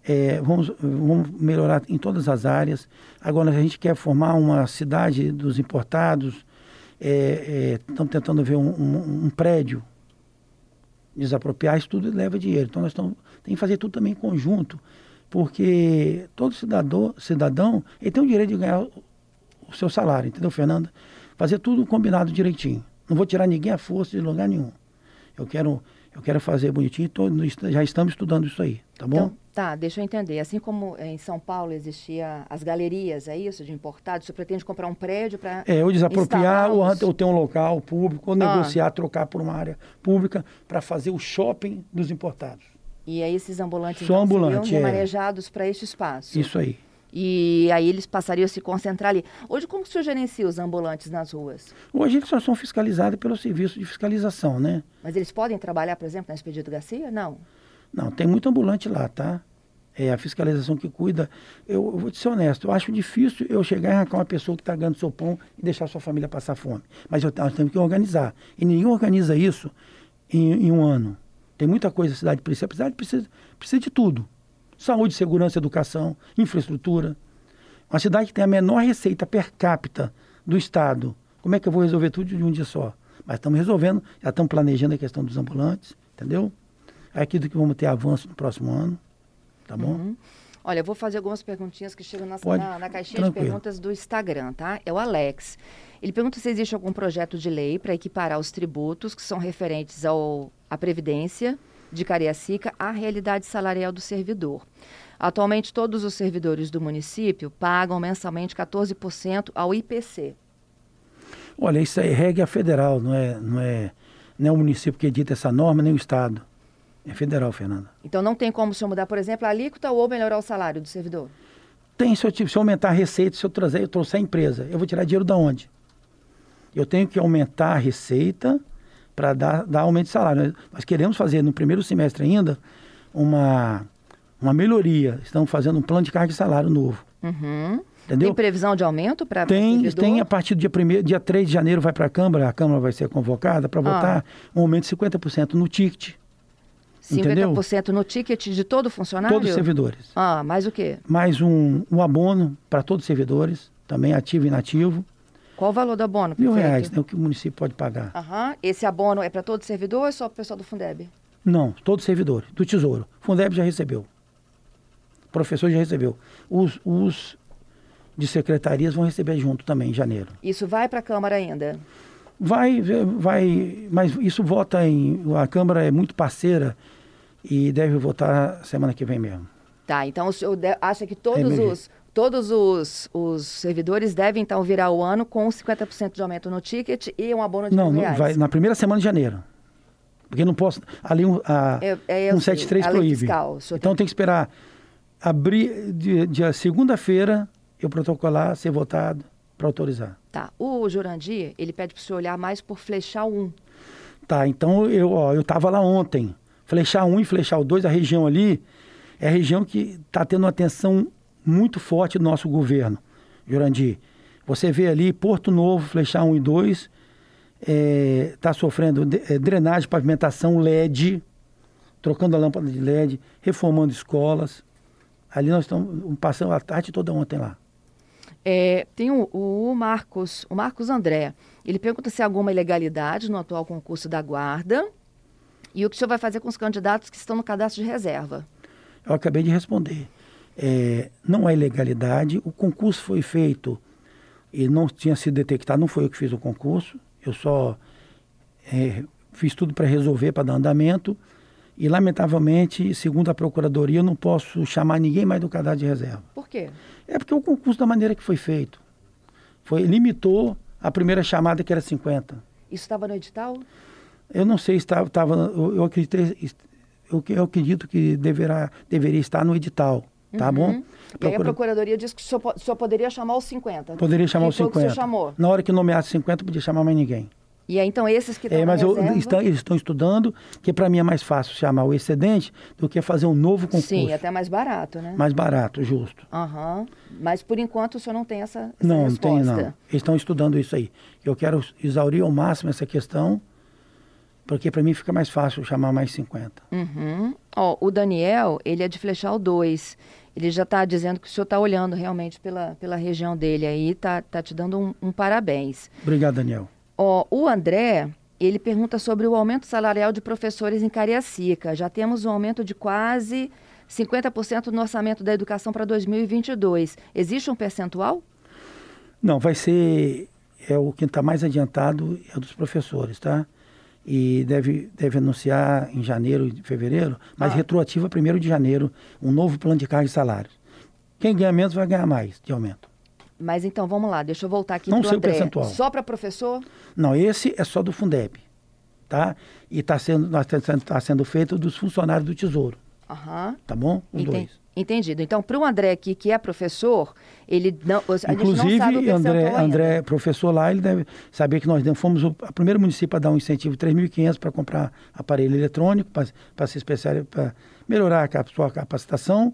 É, vamos, vamos melhorar em todas as áreas. Agora, a gente quer formar uma cidade dos importados. É, é, estamos tentando ver um, um- um prédio. Desapropriar isso tudo leva dinheiro. Então, nós estamos, tem que fazer tudo também em conjunto. Porque todo cidadão, cidadão ele tem o direito de ganhar o, seu salário, entendeu, Fernanda? Fazer tudo combinado direitinho. Não vou tirar ninguém à força de lugar nenhum. Eu quero, eu quero fazer bonitinho, tô, já estamos estudando isso aí, tá bom? então, tá, deixa eu entender. Assim como em São Paulo existia as galerias, é isso, de importados, você pretende comprar um prédio para É, ou desapropriar, ou, instalá-los? ou ter um local público, ou Ah. negociar, trocar por uma área pública para fazer o shopping dos importados. E aí esses ambulantes Só então, ambulante, seriam é. para este espaço. Isso aí. E aí eles passariam a se concentrar ali. Hoje, como que o senhor gerencia os ambulantes nas ruas? Hoje eles só são fiscalizados pelo serviço de fiscalização, né? Mas eles podem trabalhar, por exemplo, na Expedito Garcia? Não. Não, tem muito ambulante lá, tá? É a fiscalização que cuida. Eu, eu vou te ser honesto, eu acho difícil eu chegar e arrancar uma pessoa que está ganhando seu pão e deixar sua família passar fome. Mas eu, nós temos que organizar. E ninguém organiza isso em, em um ano. Tem muita coisa a cidade precisa. A cidade precisa, precisa de tudo. Saúde, segurança, educação, infraestrutura. Uma cidade que tem a menor receita per capita do Estado. Como é que eu vou resolver tudo de um dia só? Mas estamos resolvendo, já estamos planejando a questão dos ambulantes, entendeu? É aquilo que vamos ter avanço no próximo ano, tá bom? Uhum. Olha, eu vou fazer algumas perguntinhas que chegam na, Pode, na, na caixinha tranquilo. de perguntas do Instagram, tá? É o Alex. Ele pergunta se existe algum projeto de lei para equiparar os tributos que são referentes ao, à Previdência de Cariacica à realidade salarial do servidor. Atualmente, todos os servidores do município pagam mensalmente 14% ao IPC. Olha, isso é regra federal, não é, não é, não é o município que edita essa norma, nem o Estado. É federal, Fernanda. Então, não tem como o senhor mudar, por exemplo, a alíquota ou melhorar o salário do servidor? Tem, se eu, se eu aumentar a receita, se eu trazer, eu trouxer a empresa, eu vou tirar dinheiro da onde? Eu tenho que aumentar a receita para dar, dar aumento de salário. Nós queremos fazer no primeiro semestre ainda uma, uma melhoria. Estamos fazendo um plano de carga de salário novo. Uhum. Entendeu? Tem previsão de aumento para Tem, tem a partir do dia, primeiro, dia 3 de janeiro vai para a Câmara, a Câmara vai ser convocada para votar um aumento de 50% no ticket, 50% entendeu? no ticket de todo funcionário? todos os servidores. Ah, mais o quê? Mais um, um abono para todos os servidores, também ativo e inativo. Qual o valor do abono? Mil prefeito? reais, né, o que o município pode pagar. Aham. Esse abono é para todo servidor ou é só para o pessoal do Fundeb? Não, todos os servidores, do Tesouro. Fundeb já recebeu. O professor já recebeu. Os, os de secretarias vão receber junto também, em janeiro. Isso vai para a Câmara ainda? Vai, vai, mas isso vota em. A Câmara é muito parceira e deve votar semana que vem mesmo. Tá, então o senhor acha que todos emergência. os todos os, os servidores devem então virar o ano com 50% de aumento no ticket e um abono de Não, não reais? vai na primeira semana de janeiro. Porque não posso. Ali um, a, É- é, eu sei, 173 a proíbe. fiscal, Então tem- tem que esperar abrir dia, dia segunda-feira eu protocolar, ser votado para autorizar. Tá. O Jurandir, ele pede para o senhor olhar mais por flechar 1. Tá, então eu, ó, eu tava lá ontem. Flechar 1 e flechar o 2, a região ali, é a região que está tendo uma atenção muito forte do nosso governo, Jurandir. Você vê ali Porto Novo, flechar 1 e 2, está sofrendo de- eh, drenagem, pavimentação LED, trocando a lâmpada de LED, reformando escolas. Ali nós estamos passando a tarde toda ontem lá. É, tem o, o Marcos, o Marcos André. Ele pergunta se há alguma ilegalidade no atual concurso da Guarda e o que o senhor vai fazer com os candidatos que estão no cadastro de reserva. Eu acabei de responder. É, não há ilegalidade. O concurso foi feito e não tinha sido detectado. Não foi eu que fiz o concurso. Eu só é, fiz tudo para resolver, para dar andamento. E, lamentavelmente, segundo a Procuradoria, eu não posso chamar ninguém mais do cadastro de reserva. Por quê? É porque o concurso, da maneira que foi feito, foi limitou a primeira chamada, que era 50. Isso estava no edital? Eu não sei se estava. estava eu, eu, acreditei, eu, eu acredito que deverá, deveria estar no edital. Tá bom? Uhum. E aí a Procura- Procuradoria disse que o senhor, po- o senhor poderia chamar os 50. Poderia chamar os foi o que o 50. senhor chamou. Na hora que nomeasse 50, podia chamar mais ninguém. E aí, então, esses que estão É, mas eu- estão- eles estão estudando, que para mim é mais fácil chamar o excedente do que fazer um novo concurso. Sim, até mais barato, né? Mais barato, justo. Aham. Mas, por enquanto, o senhor não tem essa, essa não, não resposta. tem não. Eles estão estudando isso aí. Eu quero exaurir ao máximo essa questão, porque para mim fica mais fácil chamar mais 50. Uhum. Ó, o Daniel, ele é de Flechal 2. Ele já está dizendo que o senhor está olhando realmente pela, pela região dele aí, tá, tá te dando um, um parabéns. Obrigado, Daniel. Ó, o André, ele pergunta sobre o aumento salarial de professores em Cariacica. Já temos um aumento de quase 50% no orçamento da educação para 2022. Existe um percentual? Não, vai ser. É o que está mais adiantado é o dos professores, tá? E deve, deve anunciar em janeiro e fevereiro, mas Ah. retroativa 1 de janeiro, um novo plano de carga de salários. Quem ganha menos vai ganhar mais de aumento. Mas então, vamos lá, deixa eu voltar aqui para o André. percentual. Só para professor? Não, esse é só do Fundeb, tá? E está sendo, tá sendo, tá sendo feito dos funcionários do Tesouro, Aham. tá bom? Os Enten- dois. Entendido. Então, para o André aqui, que é professor, ele não. A gente não Inclusive, sabe o André. André, professor lá, ele deve saber que nós fomos o primeiro município a dar um incentivo de 3.500 para comprar aparelho eletrônico, para se especializar, para melhorar a sua capacitação.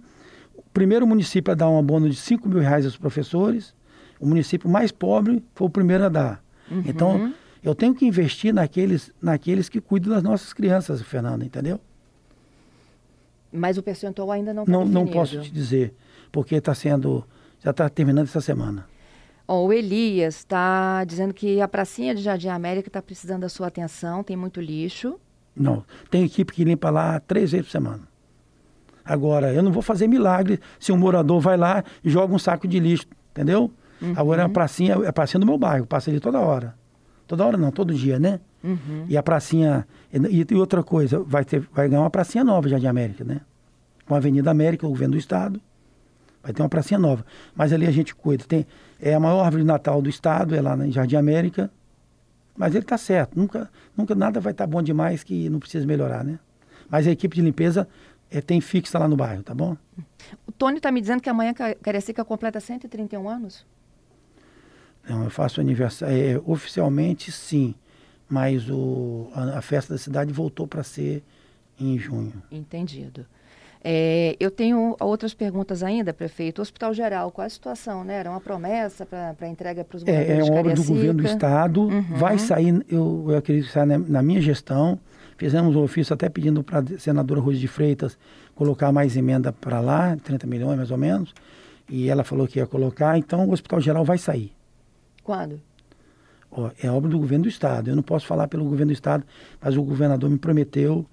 O primeiro município a dar um abono de 5 mil reais aos professores. O município mais pobre foi o primeiro a dar. Uhum. Então, eu tenho que investir naqueles, naqueles que cuidam das nossas crianças, Fernanda, entendeu? Mas o percentual ainda não está Não, não posso te dizer, porque está sendo, Já está terminando essa semana. Ó, o Elias está dizendo que a pracinha de Jardim América está precisando da sua atenção, tem muito lixo. Não, tem equipe que limpa lá três vezes por semana. Agora, eu não vou fazer milagre se um morador vai lá e joga um saco de lixo, entendeu? Uhum. Agora, a pracinha é a pracinha do meu bairro, passa ali toda hora. Toda hora não, todo dia, né? Uhum. E a pracinha. E, e outra coisa, vai, ter, vai ganhar uma pracinha nova de América, né? Com a Avenida América, o governo do Estado. Vai ter uma pracinha nova. Mas ali a gente cuida. Tem, é a maior árvore de Natal do Estado, é lá em Jardim América. Mas ele está certo. Nunca, nunca nada vai estar tá bom demais que não precisa melhorar, né? Mas a equipe de limpeza é, tem fixa lá no bairro, tá bom? O Tony está me dizendo que amanhã Cariacica completa 131 anos? Não, eu faço aniversário. É, oficialmente, sim. Mas o, a, a festa da cidade voltou para ser em junho. Entendido. É, eu tenho outras perguntas ainda, prefeito. Hospital Geral, qual a situação? Né? Era uma promessa para entrega para os moradores É, é uma obra do governo do Estado. Uhum. Vai sair, eu, eu acredito que sai na, na minha gestão. Fizemos um ofício até pedindo para a senadora Rose de Freitas colocar mais emenda para lá, 30 milhões mais ou menos. E ela falou que ia colocar, então o Hospital Geral vai sair. Quando? Ó, é obra do governo do Estado. Eu não posso falar pelo governo do Estado, mas o governador me prometeu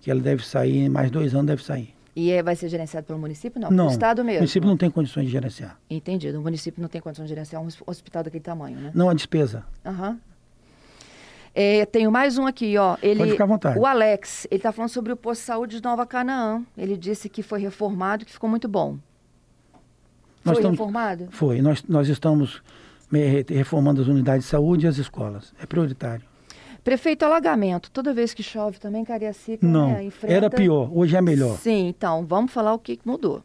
que ela deve sair, mais dois anos deve sair. E é, vai ser gerenciado pelo município? Não, não, pelo Estado o mesmo? município não tem condições de gerenciar. Entendido. O município não tem condição de gerenciar um hos- hospital daquele tamanho, né? Não a despesa. Aham. É, tenho mais um aqui, ó. Ele, Pode ficar à vontade. O Alex, ele está falando sobre o posto de saúde de Nova Canaã. Ele disse que foi reformado e que ficou muito bom. Nós foi estamos- reformado? Foi. Nós, nós estamos reformando as unidades de saúde e as escolas. É prioritário. Prefeito, alagamento. Toda vez que chove também, Cariacica Não, né, enfrenta... era pior. Hoje é melhor. Sim, então, vamos falar o que mudou.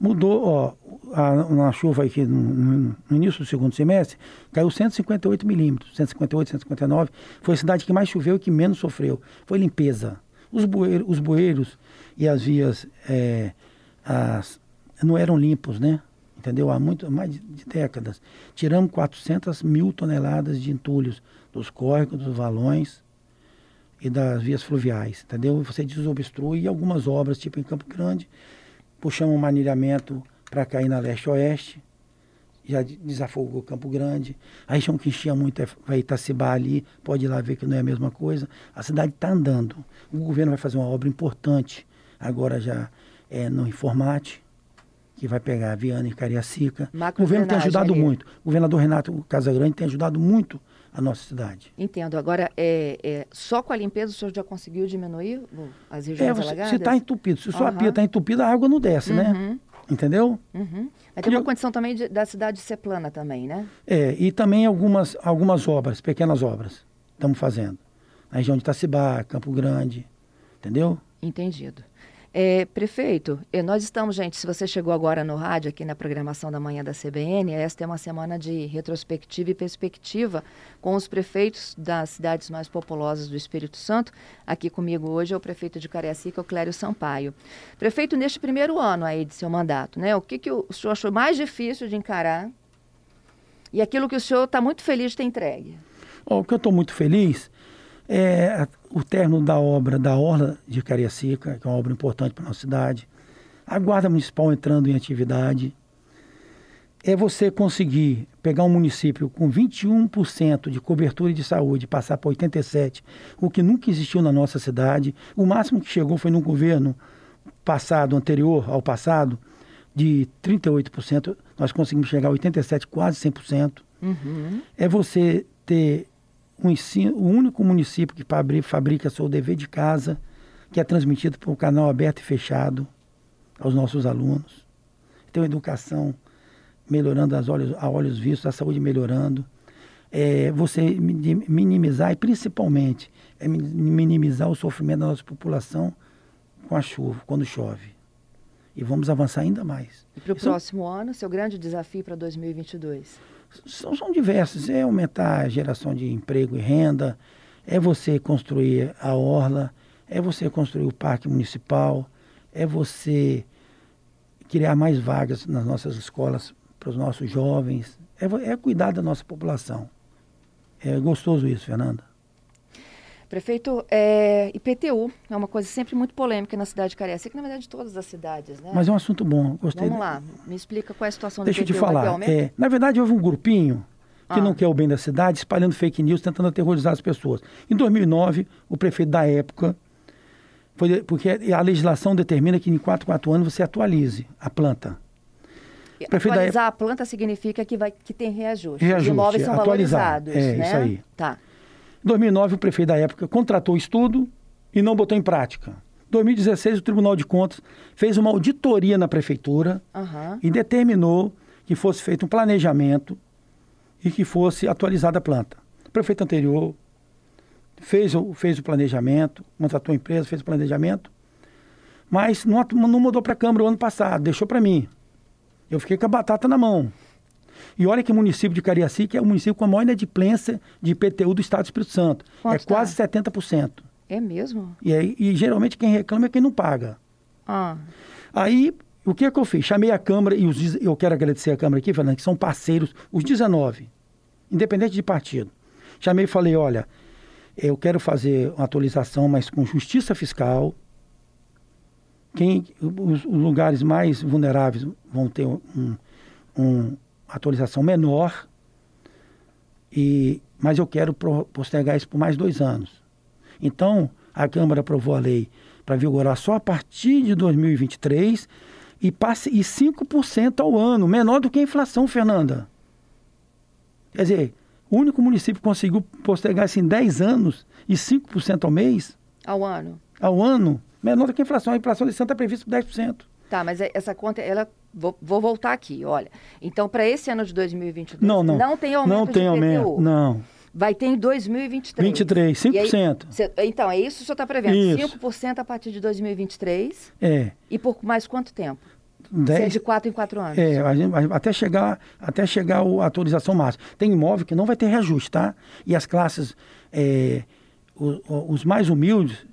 Mudou, ó, a, na chuva aqui no, no- no início do segundo semestre, caiu 158 milímetros, 158, 159. Foi a cidade que mais choveu e que menos sofreu. Foi limpeza. Os, bueiro, os bueiros e as vias é, as, não eram limpos, né? Entendeu? Há muito, mais de, décadas. Tiramos 400 mil toneladas de entulhos dos córregos, dos valões e das vias fluviais, entendeu? Você desobstrui algumas obras, tipo em Campo Grande, puxamos um manilhamento para cair na leste-oeste, já de- desafogou Campo Grande. A região que enchia muito é, vai Itacibá ali, pode ir lá ver que não é a mesma coisa. A cidade está andando. O governo vai fazer uma obra importante, agora já é no Informate, que vai pegar Viana e Cariacica. O governo tem ajudado ali. muito. O governador Renato Casagrande tem ajudado muito a nossa cidade. Entendo. Agora, é, é, só com a limpeza o senhor já conseguiu diminuir as regiões É, você- alagadas? se está entupido, se sua Aham. pia está entupida, a água não desce, né? Uhum, Entendeu? uhum. Mas tem E uma eu- condição também de- da cidade ser plana também, né? É, e também algumas, algumas obras, pequenas obras, estamos fazendo. Na região de Itacibá, Campo Grande, entendeu? Entendido. É, prefeito, eh, nós estamos, gente, se você chegou agora no rádio, aqui na programação da manhã da CBN, esta é uma semana de retrospectiva e perspectiva com os prefeitos das cidades mais populosas do Espírito Santo. Aqui comigo hoje é o prefeito de Cariacica, o Clério Sampaio. Prefeito, neste primeiro ano aí de seu mandato, né, o que, que o senhor achou mais difícil de encarar e aquilo que o senhor está muito feliz de ter entregue? Ó, o que eu estou muito feliz é o término da obra da Orla de Cariacica, que é uma obra importante para a nossa cidade. A Guarda Municipal entrando em atividade. É você conseguir pegar um município com 21% de cobertura de saúde passar para 87%, o que nunca existiu na nossa cidade. O máximo que chegou foi no governo passado, anterior ao passado, de 38%. Nós conseguimos chegar a 87%, quase 100% Uhum. é você ter um ensino, o único município que fabri- fabrica seu dever de casa, que é transmitido por um canal aberto e fechado aos nossos alunos. Ter uma educação melhorando as olhos, a olhos vistos, a saúde melhorando. É você mi- minimizar e principalmente é mi- minimizar o sofrimento da nossa população com a chuva, quando chove. E vamos avançar ainda mais. E para o Isso- próximo ano, seu grande desafio para 2022? São, são diversos. É aumentar a geração de emprego e renda, é você construir a orla, é você construir o parque municipal, é você criar mais vagas nas nossas escolas para os nossos jovens, é, é cuidar da nossa população. É gostoso isso, Fernanda. Prefeito, é, IPTU é uma coisa sempre muito polêmica na cidade de Cariacica, na verdade, todas as cidades, né? Mas é um assunto bom, gostei. Vamos lá, me explica qual é a situação Deixa do IPTU. eu te falar. É, na verdade, houve um grupinho que Ah. não quer o bem da cidade, espalhando fake news, tentando aterrorizar as pessoas. Em 2009, o prefeito da época, foi, porque a legislação determina que em 4, 4 anos você atualize a planta. prefeito da Atualizar a planta significa que, vai, que tem reajuste. Reajuste, Os imóveis são atualizar. valorizados, É, né? isso aí. Tá. Em 2009, o prefeito da época contratou o estudo e não botou em prática. Em 2016, o Tribunal de Contas fez uma auditoria na prefeitura Aham. e determinou que fosse feito um planejamento e que fosse atualizada a planta. O prefeito anterior fez o, fez o planejamento, contratou a empresa, fez o planejamento, mas não, não mudou para a Câmara o ano passado, deixou para mim. Eu fiquei com a batata na mão. E olha que o município de Cariacica é o município com a maior inadimplência de IPTU do Estado do Espírito Santo. Quanto é tá? quase 70%. É mesmo? E, aí, e geralmente quem reclama é quem não paga. Ah, Aí, o que, é que eu fiz? Chamei a Câmara, e os, eu quero agradecer a Câmara aqui, Fernando, que são parceiros, os 19, independente de partido. Chamei e falei, olha, eu quero fazer uma atualização, mas com justiça fiscal. Quem, os, os lugares mais vulneráveis vão ter um, um atualização menor, e, mas eu quero postergar isso por mais dois anos. Então, a Câmara aprovou a lei para vigorar só a partir de 2023 e, passe, e 5% ao ano, menor do que a inflação, Fernanda. Quer dizer, o único município que conseguiu postergar isso em 10 anos e 5% ao mês, ao ano. ao ano, menor do que a inflação. A inflação desse ano está prevista por 10%. Tá, mas é- essa conta, ela. Vou, vou voltar aqui, olha. Então, para esse ano de 2022, Não, não. não tem aumento Não tem aumento, não. Vai ter em 2023. 23, E aí, 5%. cê- então, é isso que o senhor está prevendo? Isso. 5% a partir de 2023. É, E por mais quanto tempo? É 10, de 4 em 4 anos. É, a gente- a- até chegar, até chegar o- a autorização máxima. Tem imóvel que não vai ter reajuste, tá? E as classes, é, o- o- os mais humildes,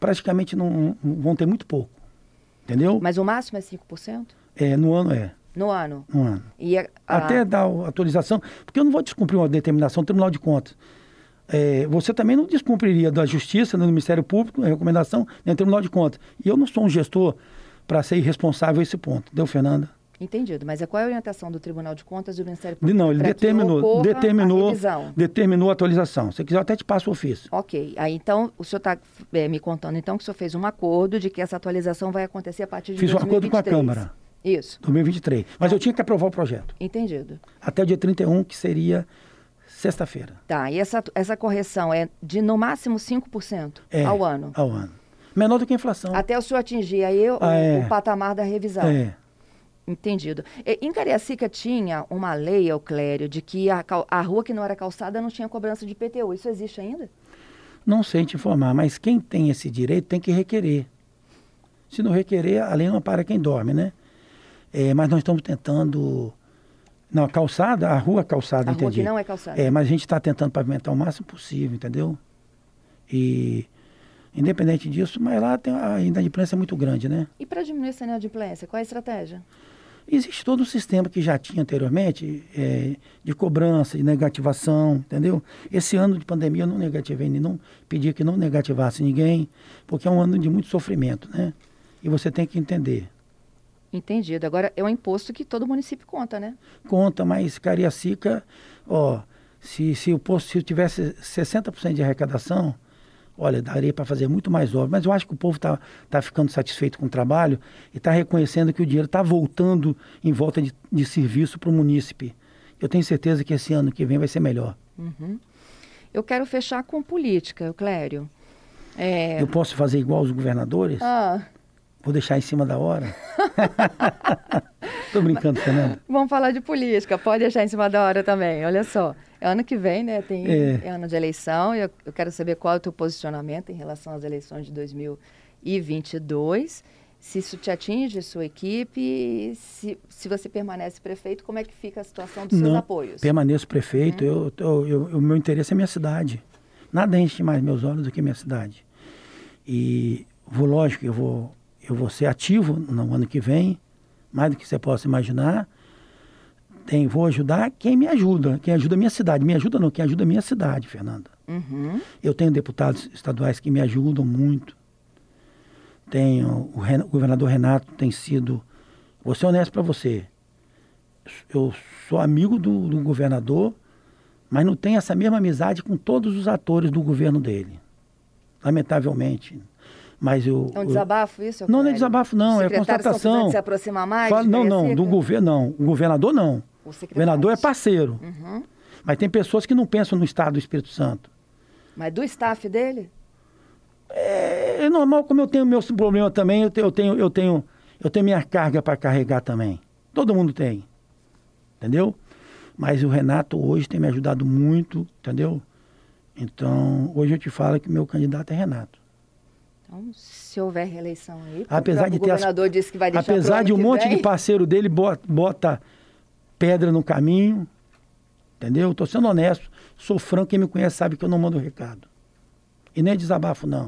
praticamente não, não vão ter muito pouco. Entendeu? Mas o máximo é 5%? É, no ano é. No ano. No ano. E a- a- Até dar a autorização, porque eu não vou descumprir uma determinação do Tribunal de Contas. É, você também não descumpriria da Justiça, nem do Ministério Público, a recomendação, nem do Tribunal de Contas. E eu não sou um gestor para ser irresponsável a esse ponto. Deu, Fernanda? Entendido. Mas é qual é a orientação do Tribunal de Contas e do Ministério Público? Não, ele determinou, ocorra a determinou, determinou a atualização. Se quiser, eu até te passo o ofício. Ok. Aí então, o senhor está me contando então que o senhor fez um acordo de que essa atualização vai acontecer a partir de Fiz um 2023. acordo com a Câmara, Isso. 2023. Mas eu tinha que aprovar o projeto. Entendido. Até o dia 31, que seria sexta-feira. Tá. E essa, essa correção é de no máximo 5% É, ao ano. Ao ano. Menor do que a inflação. Até o senhor atingir aí o, Ah, é. o patamar da revisão. É. Entendido. Em Cariacica tinha uma lei, Euclério, de que a, a rua que não era calçada não tinha cobrança de IPTU. Isso existe ainda? Não sei te informar, mas quem tem esse direito tem que requerer. Se não requerer, a lei não para quem dorme, né? É, mas nós estamos tentando. Não, a calçada, a rua calçada, A rua entendi. que não é calçada. É, mas a gente está tentando pavimentar o máximo possível, entendeu? E independente disso, mas lá tem a inadimplência é muito grande, né? E para diminuir essa inadimplência, qual é a estratégia? Existe todo um sistema que já tinha anteriormente é, de cobrança, de negativação, entendeu? Esse ano de pandemia eu não negativei, não pedi que não negativasse ninguém, porque é um ano de muito sofrimento, né? E você tem que entender. Entendido. Agora, é um imposto que todo município conta, né? Conta, mas Cariacica, ó, se, se, o posto, se eu tivesse 60% de arrecadação, olha, daria para fazer muito mais obras. Mas eu acho que o povo está tá ficando satisfeito com o trabalho e está reconhecendo que o dinheiro está voltando em volta de, de serviço para o munícipe. Eu tenho certeza que esse ano que vem vai ser melhor. Uhum. Eu quero fechar com política, Euclério. É... Eu posso fazer igual os governadores? Ah, Vou deixar em cima da hora? Tô brincando, Fernanda. vamos falar de política. Pode deixar em cima da hora também. Olha só. É ano que vem, né? Tem É. é ano de eleição. e Eu, eu quero saber qual é o teu posicionamento em relação às eleições de 2022. Se isso te atinge, sua equipe, se, se você permanece prefeito, como é que fica a situação dos seus Não, apoios? Permaneço prefeito, eu, eu- eu- o meu interesse é minha cidade. Nada enche mais meus olhos do que minha cidade. E vou, lógico, eu vou, eu vou ser ativo no ano que vem, mais do que você possa imaginar. Tem, vou ajudar quem me ajuda, quem ajuda a minha cidade. Me ajuda não, quem ajuda a minha cidade, Fernanda. Uhum. Eu tenho deputados estaduais que me ajudam muito. Tenho o, Ren- o governador Renato tem sido. Vou ser honesto para você. Eu sou amigo do, do governador, mas não tenho essa mesma amizade com todos os atores do governo dele. Lamentavelmente. Mas eu. É um eu- desabafo isso? Não, não é desabafo, não, é constatação. se aproximar mais? Fala- não, não, do governo não. O governador não. Os O governador é parceiro. Uhum. Mas tem pessoas que não pensam no estado do Espírito Santo. Mas do staff dele? É, é normal, como eu tenho meus problemas também, eu tenho, eu tenho, eu tenho, eu tenho minha carga para carregar também. Todo mundo tem. Entendeu? Mas o Renato hoje tem me ajudado muito, entendeu? Então, hoje eu te falo que meu candidato é Renato. Então, se houver reeleição aí, Apesar o de ter as- governador disse que vai deixar Apesar de um monte vem, de parceiro dele bota, bota pedra no caminho, entendeu? Estou sendo honesto, sou franco, quem me conhece sabe que eu não mando recado. E nem é desabafo, não.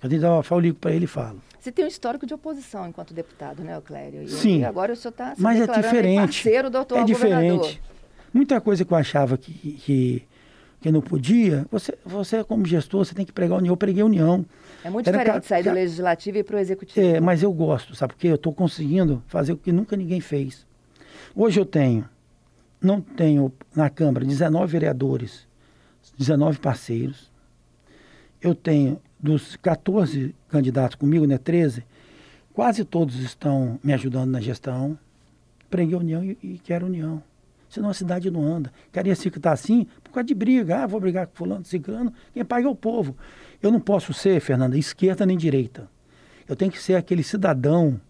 Se eu tenho que desabafar, eu ligo para ele e falo. Você tem um histórico de oposição enquanto deputado, né, Clério? E, Sim. E agora o senhor está se Mas é diferente. parceiro do atual é diferente. governador. Muita coisa que eu achava que, que, que não podia, você, você como gestor, você tem que pregar união. Eu preguei união. É muito Era diferente sair do legislativo e ir para o executivo. É, mas eu gosto, sabe? Porque eu estou conseguindo fazer o que nunca ninguém fez. Hoje eu tenho, não tenho na Câmara 19 vereadores, 19 parceiros. Eu tenho dos 14 candidatos comigo, né, 13, quase todos estão me ajudando na gestão. Preguei união e, e quero união. Senão a cidade não anda. Cariacica está assim por causa de briga. Ah, vou brigar com fulano, ciclano. Quem paga é o povo. Eu não posso ser, Fernanda, esquerda nem direita. Eu tenho que ser aquele cidadão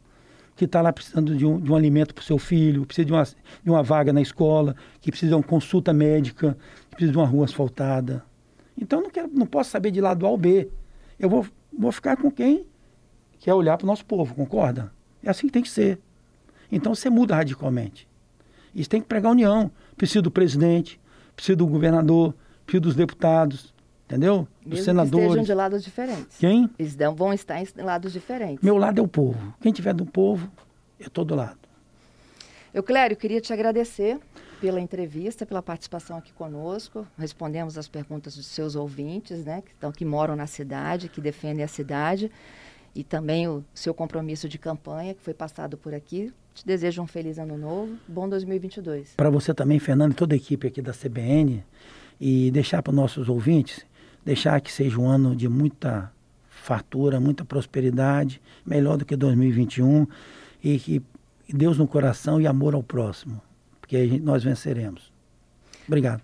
que está lá precisando de um, de um alimento para o seu filho, precisa de uma, de uma vaga na escola, que precisa de uma consulta médica, que precisa de uma rua asfaltada. Então, não, quero, não posso saber de lado A ou B. Eu vou, vou ficar com quem quer olhar para o nosso povo, concorda? É assim que tem que ser. Então, você muda radicalmente. Isso tem que pregar união. Precisa do presidente, precisa do governador, precisa dos deputados, entendeu? Que senadores. estejam de lados diferentes. Quem? Eles dão- vão estar em lados diferentes. Meu lado é o povo. Quem tiver do povo, eu estou do lado. Eu, Clério, queria te agradecer pela entrevista, pela participação aqui conosco. Respondemos as perguntas dos seus ouvintes, né, que, estão, que moram na cidade, que defendem a cidade, e também o seu compromisso de campanha, que foi passado por aqui. Te desejo um feliz ano novo, bom 2022. Para você também, Fernando, e toda a equipe aqui da CBN, e deixar para os nossos ouvintes, deixar que seja um ano de muita fartura, muita prosperidade, melhor do que 2021, e que Deus no coração e amor ao próximo, porque nós venceremos. Obrigado.